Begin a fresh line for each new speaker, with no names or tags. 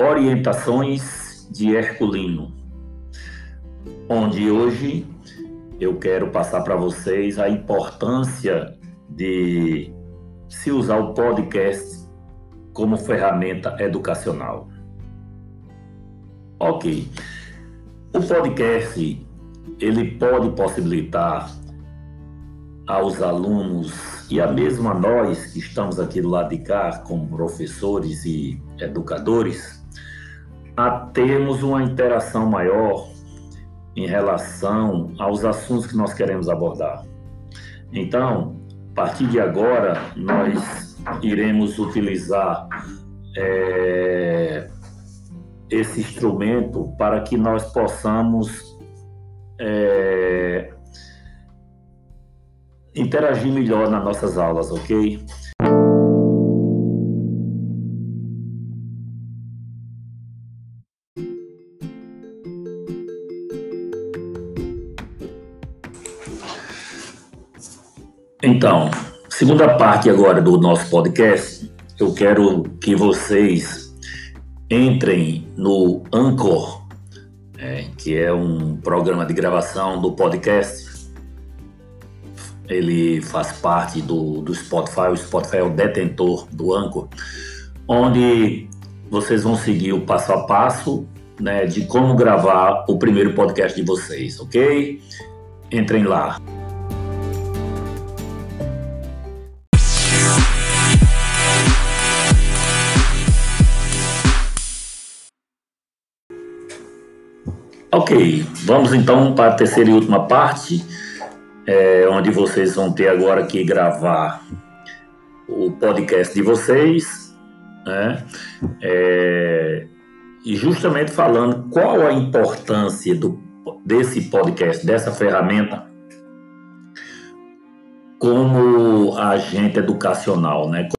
Orientações de Herculino, onde hoje eu quero passar para vocês a importância de se usar o podcast como ferramenta educacional. Ok. O podcast ele pode possibilitar aos alunos e a mesmo a nós que estamos aqui do lado de cá, como professores e educadores, a termos uma interação maior em relação aos assuntos que nós queremos abordar. Então, a partir de agora, nós iremos utilizar é, esse instrumento para que nós possamos é, interagir melhor nas nossas aulas, ok? Então, segunda parte agora do nosso podcast, eu quero que vocês entrem no Anchor, é, que é um programa de gravação do podcast. Ele faz parte do, do Spotify, o Spotify é o detentor do Anchor, onde vocês vão seguir o passo a passo né, de como gravar o primeiro podcast de vocês, ok? Entrem lá. Ok, vamos então para a terceira e última parte, é, onde vocês vão ter agora que gravar o podcast de vocês, né? É, e justamente falando qual a importância do, desse podcast, dessa ferramenta, como agente educacional, né?